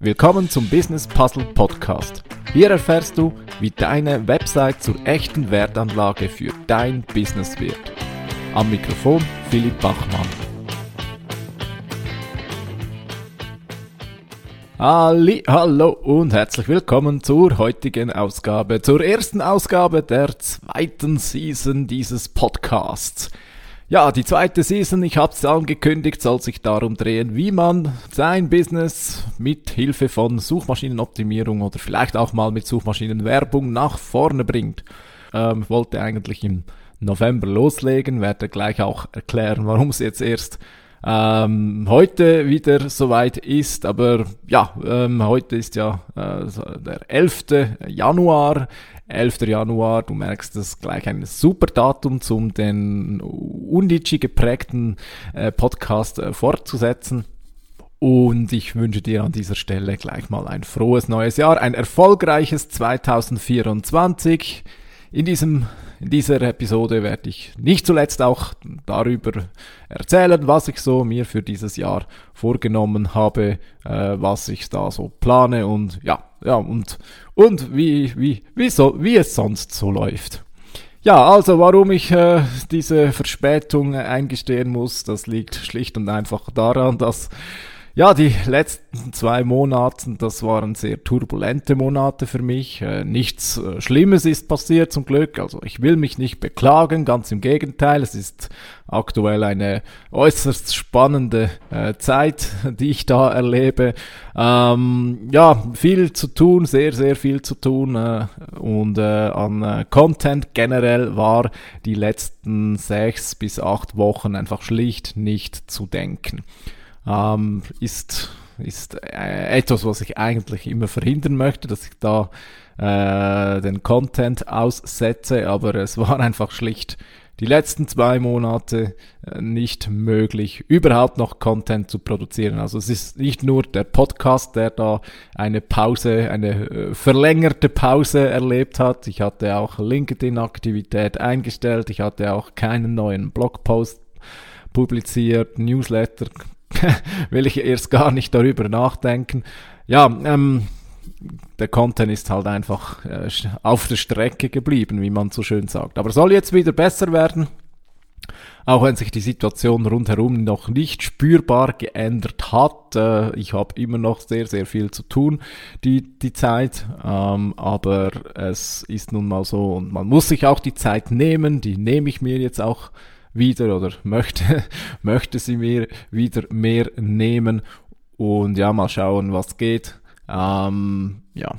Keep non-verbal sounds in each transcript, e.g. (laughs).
Willkommen zum Business Puzzle Podcast. Hier erfährst du, wie deine Website zur echten Wertanlage für dein Business wird. Am Mikrofon Philipp Bachmann. Ali, hallo und herzlich willkommen zur heutigen Ausgabe, zur ersten Ausgabe der zweiten Season dieses Podcasts. Ja, die zweite Season, ich habe es angekündigt, soll sich darum drehen, wie man sein Business mit Hilfe von Suchmaschinenoptimierung oder vielleicht auch mal mit Suchmaschinenwerbung nach vorne bringt. Ähm, wollte eigentlich im November loslegen, werde gleich auch erklären, warum es jetzt erst ähm, heute wieder soweit ist. Aber ja, ähm, heute ist ja äh, der 11. Januar. 11. Januar, du merkst, das gleich ein super Datum, um den Undici geprägten äh, Podcast äh, fortzusetzen. Und ich wünsche dir an dieser Stelle gleich mal ein frohes neues Jahr, ein erfolgreiches 2024. In, diesem, in dieser Episode werde ich nicht zuletzt auch darüber erzählen, was ich so mir für dieses Jahr vorgenommen habe, äh, was ich da so plane und ja, ja, und, und wie, wie, wie, so, wie es sonst so läuft. Ja, also warum ich äh, diese Verspätung eingestehen muss, das liegt schlicht und einfach daran, dass ja, die letzten zwei Monate, das waren sehr turbulente Monate für mich. Äh, nichts äh, Schlimmes ist passiert zum Glück. Also ich will mich nicht beklagen, ganz im Gegenteil. Es ist aktuell eine äußerst spannende äh, Zeit, die ich da erlebe. Ähm, ja, viel zu tun, sehr, sehr viel zu tun. Und an Content generell war die letzten sechs bis acht Wochen einfach schlicht nicht zu denken ähm, ist, ist äh, etwas, was ich eigentlich immer verhindern möchte, dass ich da äh, den Content aussetze, aber es war (laughs) einfach schlicht die letzten zwei Monate äh, nicht möglich, überhaupt noch Content zu produzieren. Also es ist nicht nur der Podcast, der da eine Pause, eine äh, verlängerte Pause erlebt hat. Ich hatte auch LinkedIn-Aktivität eingestellt. Ich hatte auch keinen neuen Blogpost publiziert, Newsletter (laughs) will ich erst gar nicht darüber nachdenken. Ja, ähm, der Content ist halt einfach äh, auf der Strecke geblieben, wie man so schön sagt. Aber soll jetzt wieder besser werden. Auch wenn sich die Situation rundherum noch nicht spürbar geändert hat. Äh, ich habe immer noch sehr, sehr viel zu tun, die, die Zeit. Ähm, aber es ist nun mal so und man muss sich auch die Zeit nehmen. Die nehme ich mir jetzt auch wieder oder möchte, (laughs) möchte sie mir wieder mehr nehmen und ja, mal schauen, was geht. Ähm, ja,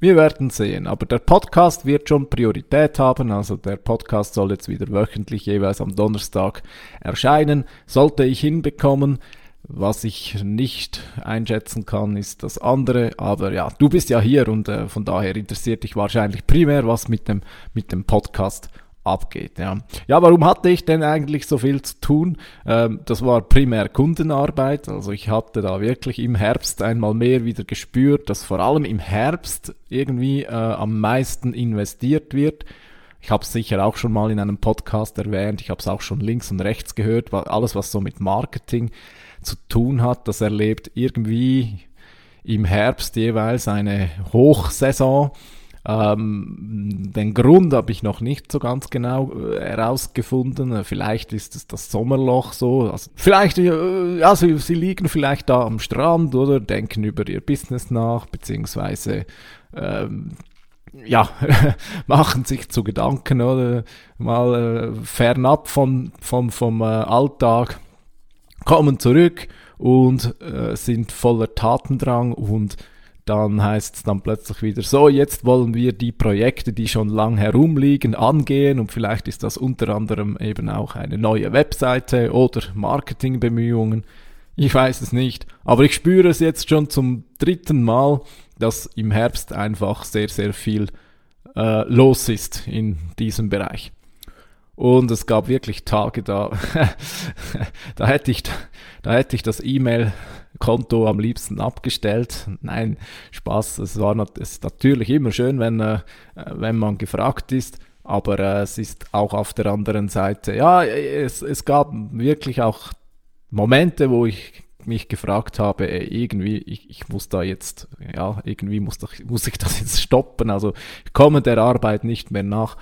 wir werden sehen. Aber der Podcast wird schon Priorität haben. Also der Podcast soll jetzt wieder wöchentlich jeweils am Donnerstag erscheinen. Sollte ich hinbekommen. Was ich nicht einschätzen kann, ist das andere. Aber ja, du bist ja hier und äh, von daher interessiert dich wahrscheinlich primär, was mit dem, mit dem Podcast abgeht. Ja. ja, warum hatte ich denn eigentlich so viel zu tun? Ähm, das war primär Kundenarbeit. Also ich hatte da wirklich im Herbst einmal mehr wieder gespürt, dass vor allem im Herbst irgendwie äh, am meisten investiert wird. Ich habe es sicher auch schon mal in einem Podcast erwähnt. Ich habe es auch schon links und rechts gehört. Alles, was so mit Marketing zu tun hat, das erlebt irgendwie im Herbst jeweils eine Hochsaison ähm, den Grund habe ich noch nicht so ganz genau äh, herausgefunden. Vielleicht ist es das Sommerloch so. Also vielleicht, äh, sie, sie liegen vielleicht da am Strand oder denken über ihr Business nach, beziehungsweise ähm, ja, (laughs) machen sich zu Gedanken oder mal äh, fernab von, von, vom äh, Alltag, kommen zurück und äh, sind voller Tatendrang und dann heißt es dann plötzlich wieder so, jetzt wollen wir die Projekte, die schon lang herumliegen, angehen und vielleicht ist das unter anderem eben auch eine neue Webseite oder Marketingbemühungen. Ich weiß es nicht, aber ich spüre es jetzt schon zum dritten Mal, dass im Herbst einfach sehr, sehr viel äh, los ist in diesem Bereich. Und es gab wirklich Tage, da, (laughs) da hätte ich, da hätte ich das E-Mail-Konto am liebsten abgestellt. Nein, Spaß. Es war es ist natürlich immer schön, wenn, äh, wenn man gefragt ist. Aber äh, es ist auch auf der anderen Seite, ja, es, es gab wirklich auch Momente, wo ich mich gefragt habe, ey, irgendwie, ich, ich muss da jetzt, ja, irgendwie muss, doch, muss ich das jetzt stoppen. Also ich komme der Arbeit nicht mehr nach.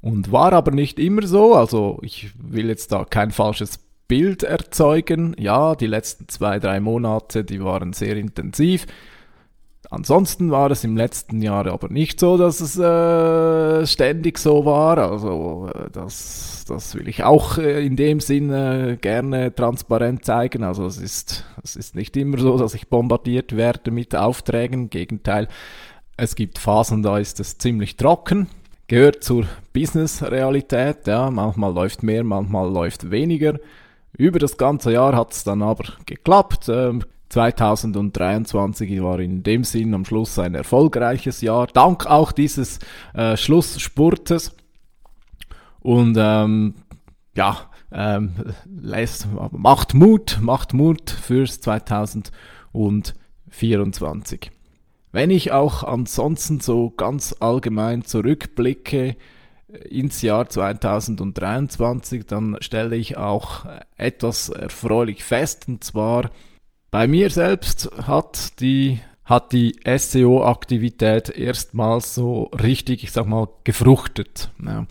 Und war aber nicht immer so. Also ich will jetzt da kein falsches Bild erzeugen. Ja, die letzten zwei, drei Monate, die waren sehr intensiv. Ansonsten war es im letzten Jahr aber nicht so, dass es äh, ständig so war. Also äh, das, das will ich auch äh, in dem Sinne gerne transparent zeigen. Also es ist, es ist nicht immer so, dass ich bombardiert werde mit Aufträgen. Im Gegenteil, es gibt Phasen, da ist es ziemlich trocken. Gehört zur Business-Realität. Ja, manchmal läuft mehr, manchmal läuft weniger. Über das ganze Jahr hat es dann aber geklappt. Ähm, 2023 war in dem Sinn am Schluss ein erfolgreiches Jahr, dank auch dieses äh, Schlussspurtes. Und ähm, ja, ähm, lässt, macht Mut, macht Mut fürs 2024. Wenn ich auch ansonsten so ganz allgemein zurückblicke ins Jahr 2023, dann stelle ich auch etwas erfreulich fest, und zwar bei mir selbst hat die hat die SEO-Aktivität erstmals so richtig, ich sag mal, gefruchtet. Ja.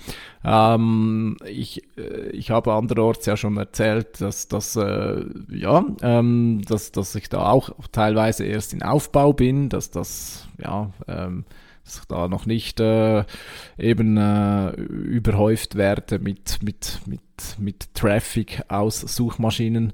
Ähm, ich, äh, ich habe anderorts ja schon erzählt, dass, dass, äh, ja, ähm, dass, dass ich da auch teilweise erst in Aufbau bin, dass das, ja, ähm, da noch nicht äh, eben äh, überhäuft werde mit, mit, mit, mit Traffic aus Suchmaschinen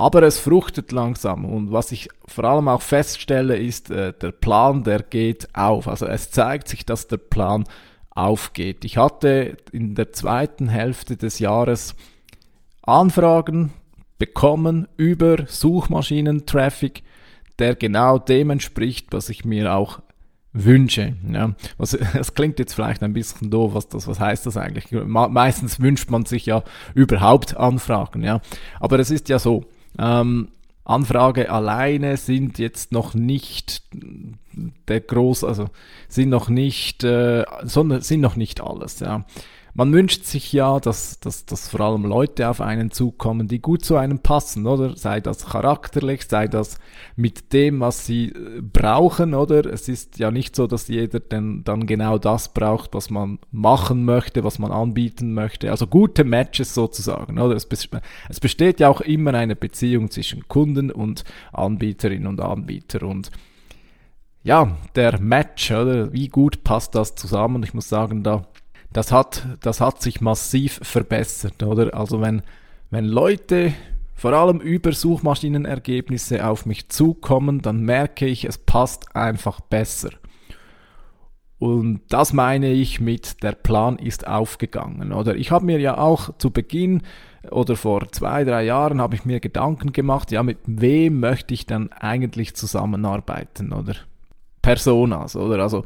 aber es fruchtet langsam und was ich vor allem auch feststelle, ist, äh, der Plan, der geht auf. Also es zeigt sich, dass der Plan aufgeht. Ich hatte in der zweiten Hälfte des Jahres Anfragen bekommen über Suchmaschinen-Traffic, der genau dem entspricht, was ich mir auch wünsche. Ja, was, (laughs) es klingt jetzt vielleicht ein bisschen doof, was das, was heißt das eigentlich? Meistens wünscht man sich ja überhaupt Anfragen, ja. Aber es ist ja so, ähm, Anfrage alleine sind jetzt noch nicht der groß, also sind noch nicht, äh, sondern sind noch nicht alles, ja. Man wünscht sich ja, dass, dass, dass vor allem Leute auf einen zukommen, die gut zu einem passen, oder? Sei das charakterlich, sei das mit dem, was sie äh, brauchen, oder? Es ist ja nicht so, dass jeder denn dann genau das braucht, was man machen möchte, was man anbieten möchte. Also gute Matches sozusagen, oder? Es, es besteht ja auch immer eine Beziehung zwischen Kunden und Anbieterin und Anbieter und ja, der Match, oder? Wie gut passt das zusammen? Ich muss sagen, da das hat, das hat sich massiv verbessert, oder? Also wenn, wenn Leute vor allem über Suchmaschinenergebnisse auf mich zukommen, dann merke ich, es passt einfach besser. Und das meine ich mit, der Plan ist aufgegangen. Oder ich habe mir ja auch zu Beginn oder vor zwei, drei Jahren habe ich mir Gedanken gemacht, ja, mit wem möchte ich dann eigentlich zusammenarbeiten, oder? Personas, oder? Also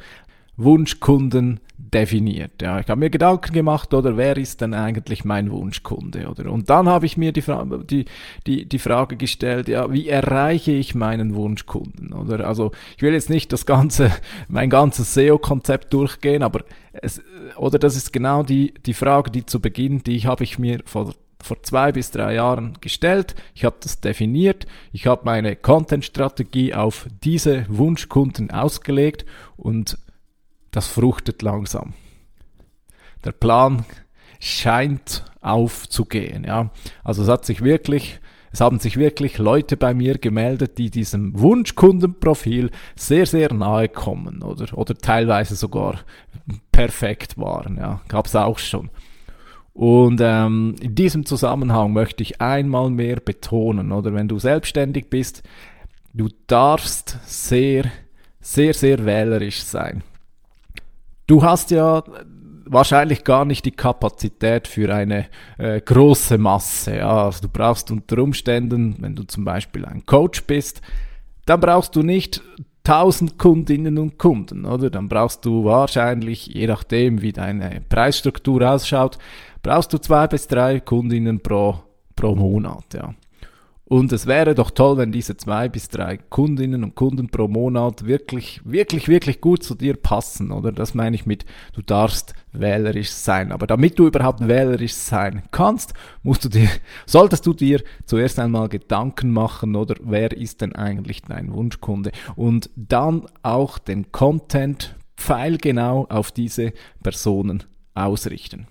Wunschkunden definiert. Ja, ich habe mir Gedanken gemacht, oder wer ist denn eigentlich mein Wunschkunde, oder? Und dann habe ich mir die, Fra die, die, die Frage gestellt, ja, wie erreiche ich meinen Wunschkunden, oder? Also, ich will jetzt nicht das ganze, (laughs) mein ganzes SEO-Konzept durchgehen, aber es, oder das ist genau die, die Frage, die zu Beginn, die habe ich mir vor vor zwei bis drei Jahren gestellt. Ich habe das definiert. Ich habe meine Content-Strategie auf diese Wunschkunden ausgelegt und das fruchtet langsam. Der Plan scheint aufzugehen, ja. Also es hat sich wirklich, es haben sich wirklich Leute bei mir gemeldet, die diesem Wunschkundenprofil sehr, sehr nahe kommen oder, oder teilweise sogar perfekt waren, ja. Gab's auch schon. Und ähm, in diesem Zusammenhang möchte ich einmal mehr betonen, oder wenn du selbstständig bist, du darfst sehr, sehr, sehr wählerisch sein. Du hast ja wahrscheinlich gar nicht die Kapazität für eine äh, große Masse. Ja. Also du brauchst unter Umständen, wenn du zum Beispiel ein Coach bist, dann brauchst du nicht 1000 Kundinnen und Kunden, oder? Dann brauchst du wahrscheinlich, je nachdem, wie deine Preisstruktur ausschaut, brauchst du zwei bis drei Kundinnen pro, pro Monat, ja. Und es wäre doch toll, wenn diese zwei bis drei Kundinnen und Kunden pro Monat wirklich, wirklich, wirklich gut zu dir passen, oder? Das meine ich mit, du darfst wählerisch sein. Aber damit du überhaupt wählerisch sein kannst, musst du dir, solltest du dir zuerst einmal Gedanken machen, oder wer ist denn eigentlich dein Wunschkunde? Und dann auch den Content pfeilgenau auf diese Personen ausrichten.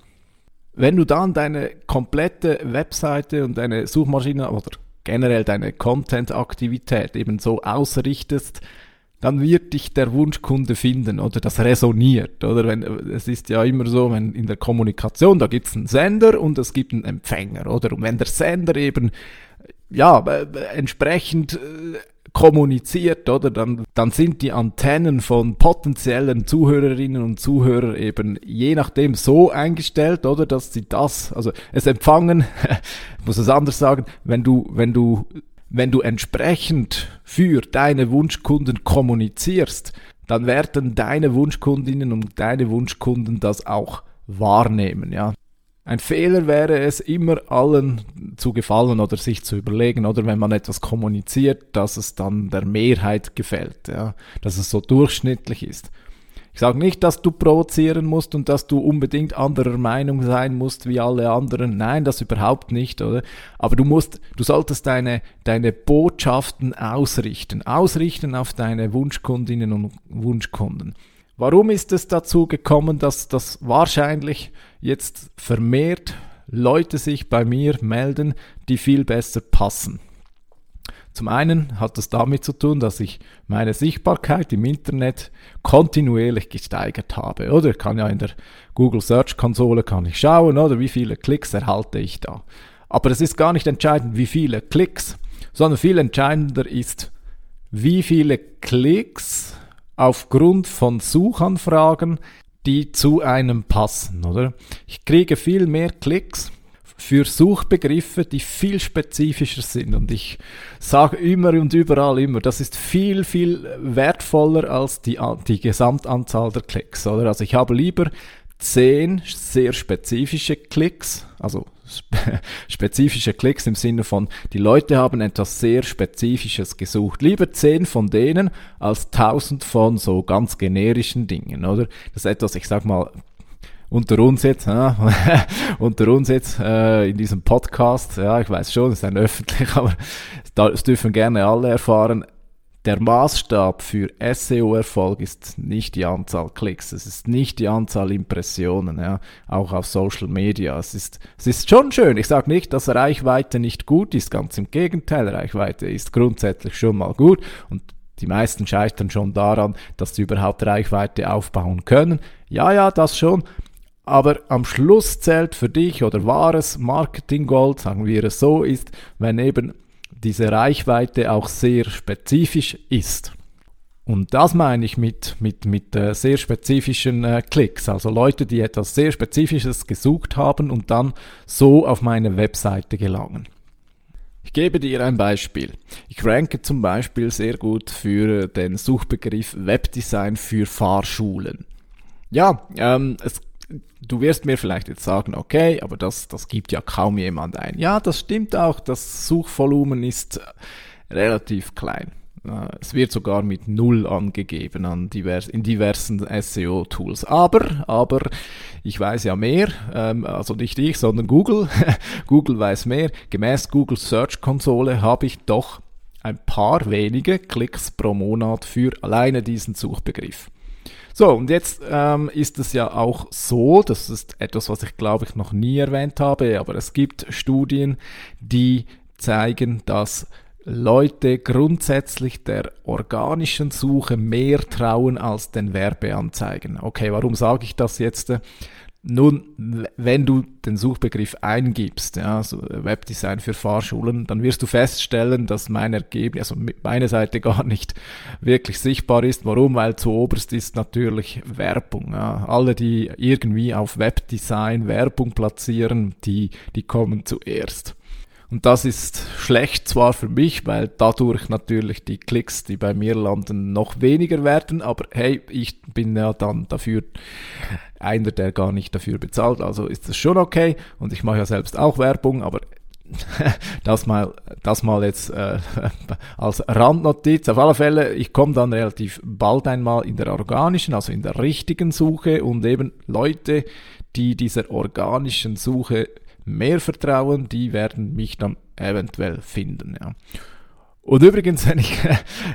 Wenn du dann deine komplette Webseite und deine Suchmaschine oder generell deine Content-Aktivität eben so ausrichtest, dann wird dich der Wunschkunde finden oder das resoniert. Oder wenn es ist ja immer so, wenn in der Kommunikation, da gibt es einen Sender und es gibt einen Empfänger, oder? Und wenn der Sender eben ja entsprechend äh, kommuniziert, oder? Dann, dann sind die Antennen von potenziellen Zuhörerinnen und Zuhörern eben je nachdem so eingestellt, oder? Dass sie das, also es empfangen, (laughs) muss es anders sagen, wenn du, wenn du, wenn du entsprechend für deine Wunschkunden kommunizierst, dann werden deine Wunschkundinnen und deine Wunschkunden das auch wahrnehmen, ja. Ein Fehler wäre es, immer allen zu gefallen oder sich zu überlegen, oder wenn man etwas kommuniziert, dass es dann der Mehrheit gefällt, ja, dass es so durchschnittlich ist. Ich sage nicht, dass du provozieren musst und dass du unbedingt anderer Meinung sein musst wie alle anderen. Nein, das überhaupt nicht, oder? Aber du musst, du solltest deine, deine Botschaften ausrichten. Ausrichten auf deine Wunschkundinnen und Wunschkunden. Warum ist es dazu gekommen, dass das wahrscheinlich jetzt vermehrt Leute sich bei mir melden, die viel besser passen? Zum einen hat es damit zu tun, dass ich meine Sichtbarkeit im Internet kontinuierlich gesteigert habe. Oder ich kann ja in der Google Search Konsole kann ich schauen, oder wie viele Klicks erhalte ich da. Aber es ist gar nicht entscheidend, wie viele Klicks, sondern viel entscheidender ist, wie viele Klicks aufgrund von Suchanfragen, die zu einem passen, oder? Ich kriege viel mehr Klicks für Suchbegriffe, die viel spezifischer sind. Und ich sage immer und überall immer, das ist viel, viel wertvoller als die, die Gesamtanzahl der Klicks, oder? Also ich habe lieber zehn sehr spezifische Klicks, also (laughs) spezifische Klicks im Sinne von, die Leute haben etwas sehr Spezifisches gesucht. Lieber zehn von denen als tausend von so ganz generischen Dingen, oder? Das ist etwas, ich sag mal, unter uns jetzt, ja, (laughs) unter uns jetzt äh, in diesem Podcast, ja, ich weiß schon, es ist ein öffentlich, (laughs) aber das dürfen gerne alle erfahren der Maßstab für SEO-Erfolg ist nicht die Anzahl Klicks, es ist nicht die Anzahl Impressionen, ja, auch auf Social Media. Es ist, es ist schon schön. Ich sage nicht, dass Reichweite nicht gut ist, ganz im Gegenteil. Reichweite ist grundsätzlich schon mal gut und die meisten scheitern schon daran, dass sie überhaupt Reichweite aufbauen können. Ja, ja, das schon. Aber am Schluss zählt für dich oder wahres Marketing-Gold, sagen wir es so, ist, wenn eben diese Reichweite auch sehr spezifisch ist. Und das meine ich mit, mit, mit äh, sehr spezifischen äh, Klicks. Also Leute, die etwas sehr Spezifisches gesucht haben und dann so auf meine Webseite gelangen. Ich gebe dir ein Beispiel. Ich ranke zum Beispiel sehr gut für den Suchbegriff Webdesign für Fahrschulen. Ja, ähm, es du wirst mir vielleicht jetzt sagen, okay, aber das, das gibt ja kaum jemand ein. Ja, das stimmt auch. Das Suchvolumen ist relativ klein. Es wird sogar mit Null angegeben an divers, in diversen SEO-Tools. Aber, aber, ich weiß ja mehr, ähm, also nicht ich, sondern Google. (laughs) Google weiß mehr. Gemäß Google Search Konsole habe ich doch ein paar wenige Klicks pro Monat für alleine diesen Suchbegriff. So, und jetzt ähm, ist es ja auch so, das ist etwas, was ich glaube ich noch nie erwähnt habe, aber es gibt Studien, die zeigen, dass Leute grundsätzlich der organischen Suche mehr trauen als den Werbeanzeigen. Okay, warum sage ich das jetzt? Nun, wenn du den Suchbegriff eingibst, ja, so Webdesign für Fahrschulen, dann wirst du feststellen, dass mein Ergebnis, also meine Seite (laughs) gar nicht wirklich sichtbar ist. Warum? Weil zu oberst ist natürlich Werbung. Ja. Alle, die irgendwie auf Webdesign Werbung platzieren, die, die kommen zuerst. Und das ist schlecht zwar für mich, weil dadurch natürlich die Klicks, die bei mir landen, noch weniger werden, aber hey, ich bin ja dann dafür einer, der gar nicht dafür bezahlt, also ist das schon okay und ich mache ja selbst auch Werbung, aber (laughs) das mal, das mal jetzt äh, (laughs) als Randnotiz. Auf alle Fälle, ich komme dann relativ bald einmal in der organischen, also in der richtigen Suche und eben Leute, die dieser organischen Suche mehr vertrauen, die werden mich dann eventuell finden. Ja. Und übrigens, (laughs) wenn ich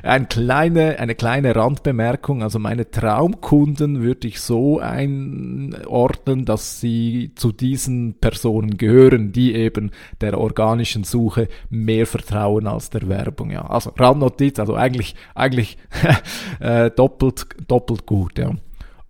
eine kleine, eine kleine Randbemerkung, also meine Traumkunden würde ich so einordnen, dass sie zu diesen Personen gehören, die eben der organischen Suche mehr vertrauen als der Werbung. Ja, also Randnotiz, also eigentlich, eigentlich (laughs) äh, doppelt, doppelt gut. Ja.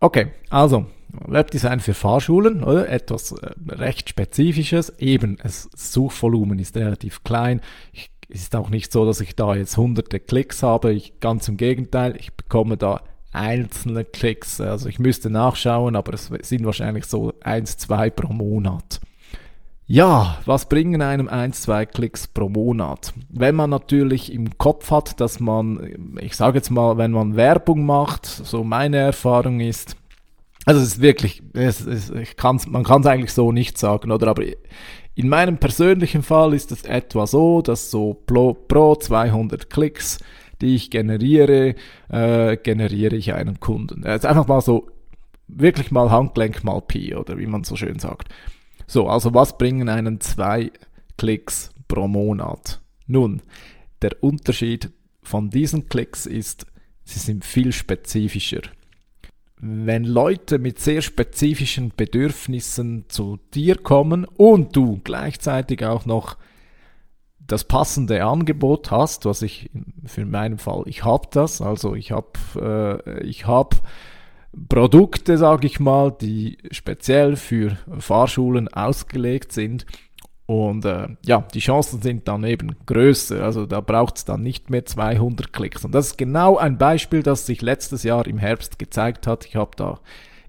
Okay, also Webdesign für Fahrschulen, oder? Etwas äh, recht Spezifisches. Eben, das Suchvolumen ist relativ klein. Ich es ist auch nicht so, dass ich da jetzt hunderte Klicks habe. Ich, ganz im Gegenteil, ich bekomme da einzelne Klicks. Also ich müsste nachschauen, aber es sind wahrscheinlich so eins, zwei pro Monat. Ja, was bringen einem eins, zwei Klicks pro Monat? Wenn man natürlich im Kopf hat, dass man, ich sage jetzt mal, wenn man Werbung macht, so meine Erfahrung ist, also es ist wirklich, es, es, ich kann's, man kann es eigentlich so nicht sagen, oder? Aber in meinem persönlichen Fall ist es etwa so, dass so pro, pro 200 Klicks, die ich generiere, äh, generiere ich einen Kunden. Jetzt einfach mal so, wirklich mal Handgelenk mal Pi, oder wie man so schön sagt. So, also was bringen einen zwei Klicks pro Monat? Nun, der Unterschied von diesen Klicks ist, sie sind viel spezifischer wenn Leute mit sehr spezifischen Bedürfnissen zu dir kommen und du gleichzeitig auch noch das passende Angebot hast, was ich für meinen Fall, ich habe das, also ich habe äh, ich habe Produkte, sage ich mal, die speziell für Fahrschulen ausgelegt sind und äh, ja, die Chancen sind dann eben größer. Also da braucht es dann nicht mehr 200 Klicks. Und das ist genau ein Beispiel, das sich letztes Jahr im Herbst gezeigt hat. Ich habe da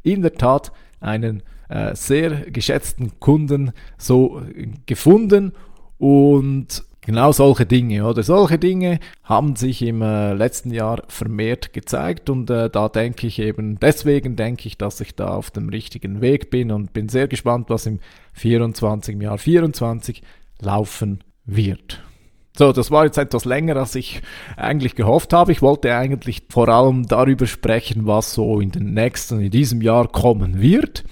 in der Tat einen äh, sehr geschätzten Kunden so gefunden und Genau solche Dinge, oder? Solche Dinge haben sich im äh, letzten Jahr vermehrt gezeigt und äh, da denke ich eben, deswegen denke ich, dass ich da auf dem richtigen Weg bin und bin sehr gespannt, was im 24, im Jahr 24 laufen wird. So, das war jetzt etwas länger, als ich eigentlich gehofft habe. Ich wollte eigentlich vor allem darüber sprechen, was so in den nächsten, in diesem Jahr kommen wird.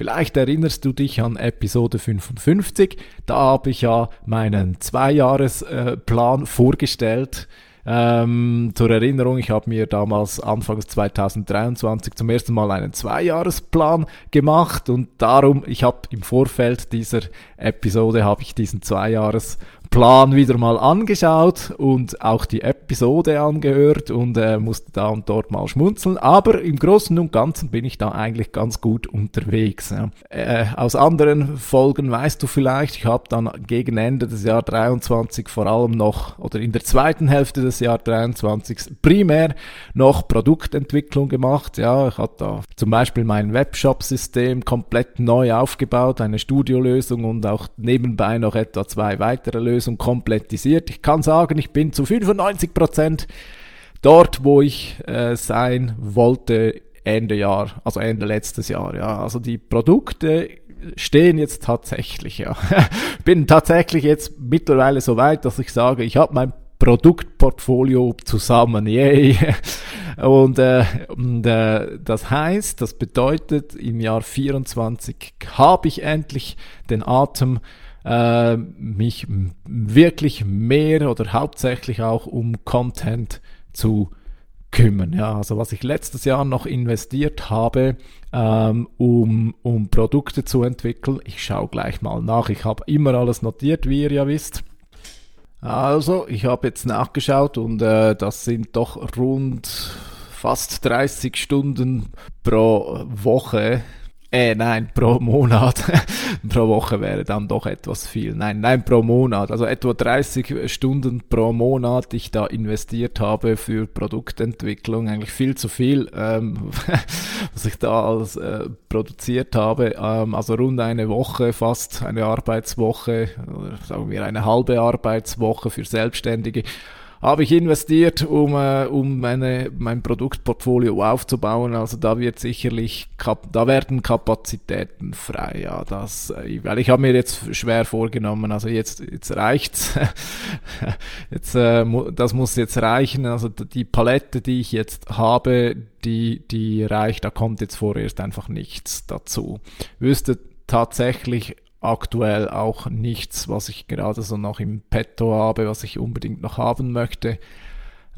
Vielleicht erinnerst du dich an Episode 55. Da habe ich ja meinen Zweijahresplan vorgestellt. Ähm, zur Erinnerung, ich habe mir damals Anfangs 2023 zum ersten Mal einen Zweijahresplan gemacht und darum, ich habe im Vorfeld dieser Episode habe ich diesen Zweijahresplan Plan wieder mal angeschaut und auch die Episode angehört und äh, musste da und dort mal schmunzeln. Aber im Großen und Ganzen bin ich da eigentlich ganz gut unterwegs. Ja. Äh, aus anderen Folgen weißt du vielleicht, ich habe dann gegen Ende des Jahr 23 vor allem noch oder in der zweiten Hälfte des Jahr 23 primär noch Produktentwicklung gemacht. Ja, ich hatte da zum Beispiel mein Webshop-System komplett neu aufgebaut, eine Studiolösung und auch nebenbei noch etwa zwei weitere Lösungen Lösung komplettisiert. Ich kann sagen, ich bin zu 95 Prozent dort, wo ich äh, sein wollte Ende Jahr, also Ende letztes Jahr. Ja, also die Produkte stehen jetzt tatsächlich. Ja, (laughs) bin tatsächlich jetzt mittlerweile so weit, dass ich sage, ich habe mein Produktportfolio zusammen. Yay. (laughs) Und, äh, und äh, das heißt, das bedeutet, im Jahr 24 habe ich endlich den Atem äh, mich wirklich mehr oder hauptsächlich auch um Content zu kümmern. Ja, also was ich letztes Jahr noch investiert habe, ähm, um, um Produkte zu entwickeln, ich schaue gleich mal nach. Ich habe immer alles notiert, wie ihr ja wisst. Also, ich habe jetzt nachgeschaut und äh, das sind doch rund fast 30 Stunden pro Woche, äh, nein, pro Monat. (laughs) pro Woche wäre dann doch etwas viel. Nein, nein, pro Monat. Also etwa 30 Stunden pro Monat, die ich da investiert habe für Produktentwicklung. Eigentlich viel zu viel, ähm, (laughs) was ich da alles äh, produziert habe. Ähm, also rund eine Woche, fast eine Arbeitswoche, sagen wir eine halbe Arbeitswoche für Selbstständige habe ich investiert, um, äh, um meine, mein Produktportfolio aufzubauen. Also da wird sicherlich, da werden Kapazitäten frei. Ja, das, äh, weil ich habe mir jetzt schwer vorgenommen. Also jetzt, jetzt reicht's. (laughs) jetzt, äh, das muss jetzt reichen. Also die Palette, die ich jetzt habe, die, die reicht. Da kommt jetzt vorerst einfach nichts dazu. Wüsste tatsächlich aktuell auch nichts, was ich gerade so noch im Petto habe, was ich unbedingt noch haben möchte.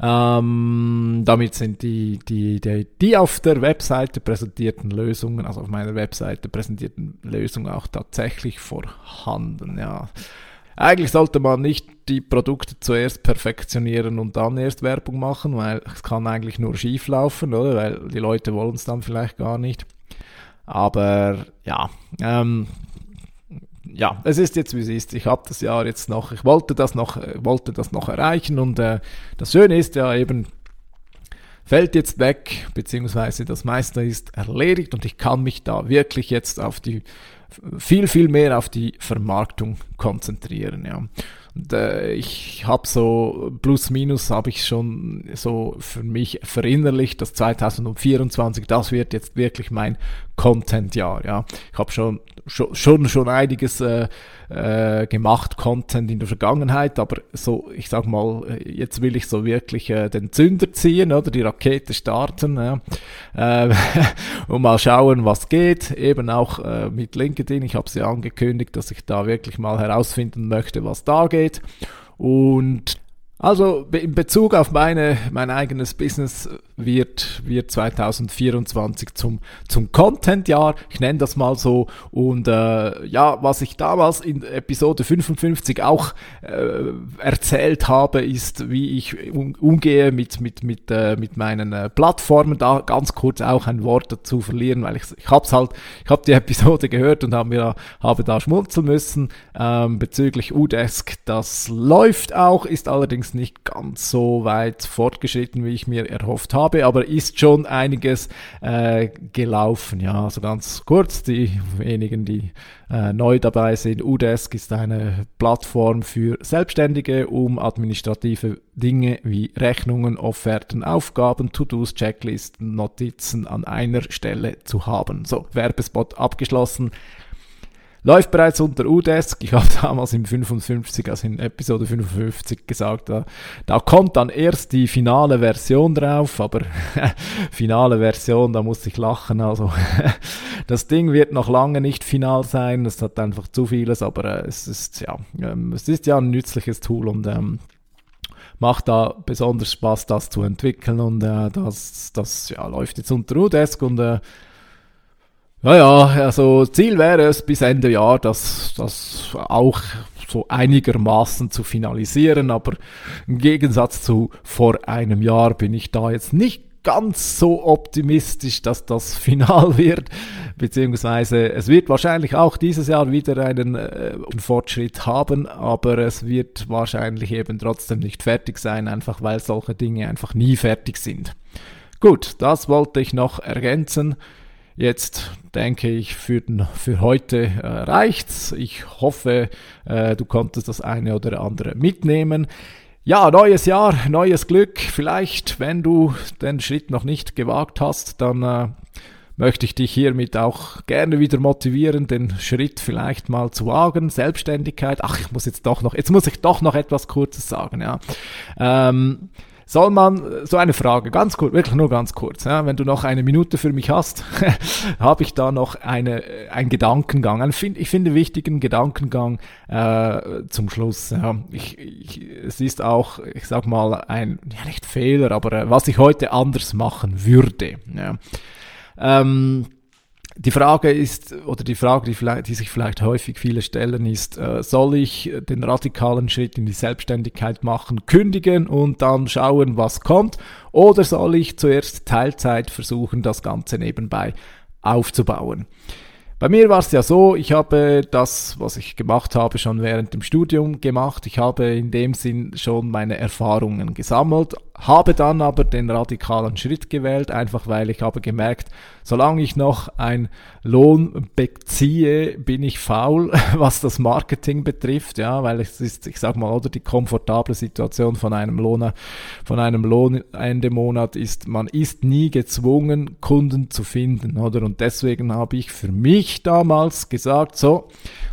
Ähm, damit sind die, die, die, die auf der Webseite präsentierten Lösungen, also auf meiner Webseite präsentierten Lösungen auch tatsächlich vorhanden. Ja. Eigentlich sollte man nicht die Produkte zuerst perfektionieren und dann erst Werbung machen, weil es kann eigentlich nur schief laufen, oder? Weil die Leute wollen es dann vielleicht gar nicht. Aber ja, ähm, ja, es ist jetzt wie es ist. Ich habe das Jahr jetzt noch, ich wollte das noch, äh, wollte das noch erreichen und äh, das Schöne ist ja eben, fällt jetzt weg, beziehungsweise das meiste ist erledigt und ich kann mich da wirklich jetzt auf die, viel, viel mehr auf die Vermarktung konzentrieren, ja. Und, äh, ich habe so plus minus habe ich schon so für mich verinnerlicht, dass 2024 das wird jetzt wirklich mein Content-Jahr. Ja, ich habe schon schon schon einiges äh, äh, gemacht, Content in der Vergangenheit, aber so, ich sag mal, jetzt will ich so wirklich äh, den Zünder ziehen oder die Rakete starten ja. äh, (laughs) und mal schauen, was geht. Eben auch äh, mit LinkedIn. Ich habe sie angekündigt, dass ich da wirklich mal herausfinden möchte, was da geht. Und also in Bezug auf meine, mein eigenes Business wird, wird 2024 zum, zum Content-Jahr. Ich nenne das mal so. Und äh, ja, was ich damals in Episode 55 auch äh, erzählt habe, ist, wie ich um, umgehe mit, mit, mit, äh, mit meinen äh, Plattformen. Da ganz kurz auch ein Wort dazu verlieren, weil ich, ich habe halt, ich habe die Episode gehört und habe mir habe da schmunzeln müssen ähm, bezüglich Udesk. Das läuft auch, ist allerdings nicht ganz so weit fortgeschritten, wie ich mir erhofft habe, aber ist schon einiges äh, gelaufen. Ja, also ganz kurz, die wenigen, die äh, neu dabei sind. Udesk ist eine Plattform für Selbstständige, um administrative Dinge wie Rechnungen, Offerten, Aufgaben, To-Dos, Checklisten, Notizen an einer Stelle zu haben. So, Werbespot abgeschlossen. Läuft bereits unter UDESK. Ich habe (laughs) damals im 55, also in Episode 55 gesagt, da, da kommt dann erst die finale Version drauf, aber (laughs) finale Version, da muss ich lachen. Also (laughs) das Ding wird noch lange nicht final sein. Es hat einfach zu vieles, aber äh, es ist ja, ähm, es ist ja ein nützliches Tool und ähm, macht da besonders Spaß, das zu entwickeln und äh, das, das ja, läuft jetzt unter UDESK und äh, naja, also Ziel wäre es bis Ende Jahr, das, das auch so einigermaßen zu finalisieren, aber im Gegensatz zu vor einem Jahr bin ich da jetzt nicht ganz so optimistisch, dass das (laughs) final wird, beziehungsweise es wird wahrscheinlich auch dieses Jahr wieder einen, äh, Fortschritt haben, aber es wird wahrscheinlich eben trotzdem nicht fertig sein, einfach weil solche Dinge einfach nie fertig sind. Gut, das wollte ich noch ergänzen. Jetzt denke ich, für, den, für heute äh, reicht's. Ich hoffe, äh, du konntest das eine oder andere mitnehmen. Ja, neues Jahr, neues Glück. Vielleicht, wenn du den Schritt noch nicht gewagt hast, dann äh, möchte ich dich hiermit auch gerne wieder motivieren, den Schritt vielleicht mal zu wagen. Selbstständigkeit. Ach, ich muss jetzt doch noch, jetzt muss ich doch noch etwas Kurzes sagen, ja. Ähm, soll man, so eine Frage, ganz kurz, wirklich nur ganz kurz, ja, wenn du noch eine Minute für mich hast, (laughs) habe ich da noch eine, einen Gedankengang, einen, ich finde wichtigen Gedankengang äh, zum Schluss. Ja. Ich, ich, es ist auch, ich sag mal, ein, ja nicht Fehler, aber äh, was ich heute anders machen würde. Ja. Ähm, die Frage ist, oder die Frage, die, vielleicht, die sich vielleicht häufig viele stellen, ist, äh, soll ich den radikalen Schritt in die Selbstständigkeit machen, kündigen und dann schauen, was kommt? Oder soll ich zuerst Teilzeit versuchen, das Ganze nebenbei aufzubauen? Bei mir war es ja so, ich habe das, was ich gemacht habe, schon während dem Studium gemacht. Ich habe in dem Sinn schon meine Erfahrungen gesammelt, habe dann aber den radikalen Schritt gewählt, einfach weil ich habe gemerkt, solange ich noch ein Lohn beziehe, bin ich faul, (laughs) was das Marketing betrifft, ja, weil es ist, ich sag mal, oder die komfortable Situation von einem Lohner, von einem Lohn Ende Monat ist, man ist nie gezwungen, Kunden zu finden, oder? Und deswegen habe ich für mich damals gesagt, so,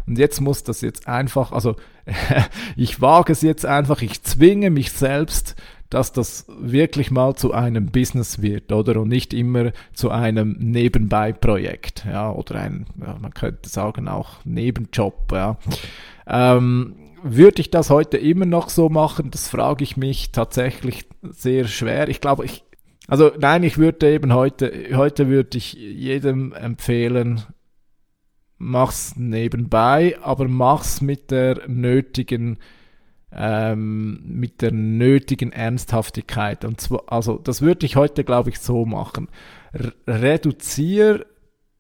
und jetzt muss das jetzt einfach, also (laughs) ich wage es jetzt einfach, ich zwinge mich selbst, dass das wirklich mal zu einem Business wird, oder? Und nicht immer zu einem Nebenbei-Projekt, ja, oder ein, ja, man könnte sagen auch Nebenjob, ja. Ähm, würde ich das heute immer noch so machen? Das frage ich mich tatsächlich sehr schwer. Ich glaube, ich, also nein, ich würde eben heute, heute würde ich jedem empfehlen, mach's nebenbei, aber mach's mit der nötigen ähm, mit der nötigen Ernsthaftigkeit. Und zwar, also das würde ich heute, glaube ich, so machen. R reduzier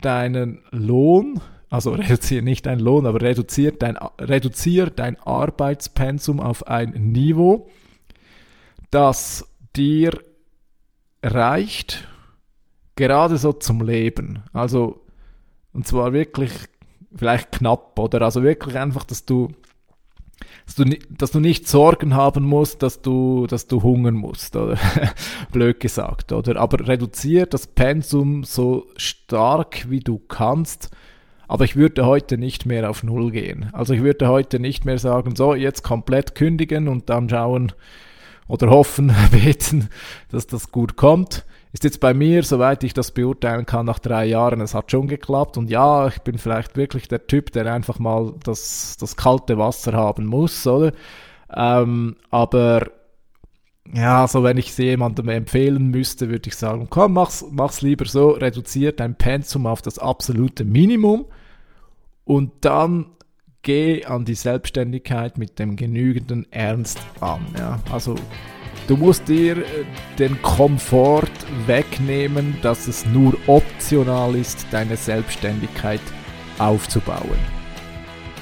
deinen Lohn, also (laughs) reduzier nicht deinen Lohn, aber reduzier dein, reduzier dein Arbeitspensum auf ein Niveau, das dir reicht, gerade so zum Leben. Also, und zwar wirklich vielleicht knapp, oder? Also wirklich einfach, dass du dass du, dass du nicht Sorgen haben musst, dass du, dass du hungern musst, oder? (laughs) Blöd gesagt, oder? Aber reduziere das Pensum so stark wie du kannst. Aber ich würde heute nicht mehr auf Null gehen. Also ich würde heute nicht mehr sagen, so, jetzt komplett kündigen und dann schauen oder hoffen, (laughs) beten, dass das gut kommt. Ist jetzt bei mir, soweit ich das beurteilen kann, nach drei Jahren, es hat schon geklappt. Und ja, ich bin vielleicht wirklich der Typ, der einfach mal das, das kalte Wasser haben muss, oder? Ähm, aber ja, so wenn ich es jemandem empfehlen müsste, würde ich sagen, komm, mach's, mach's lieber so, reduziert dein Pensum auf das absolute Minimum und dann geh an die Selbstständigkeit mit dem genügenden Ernst an. Ja? Also Du musst dir äh, den Komfort wegnehmen, dass es nur optional ist, deine Selbstständigkeit aufzubauen.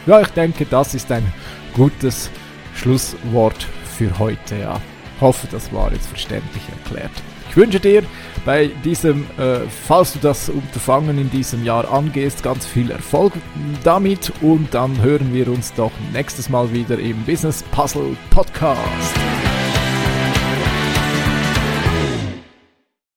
Ja, ich denke, das ist ein gutes Schlusswort für heute. Ja, hoffe, das war jetzt verständlich erklärt. Ich wünsche dir bei diesem, äh, falls du das Unterfangen in diesem Jahr angehst, ganz viel Erfolg damit und dann hören wir uns doch nächstes Mal wieder im Business Puzzle Podcast.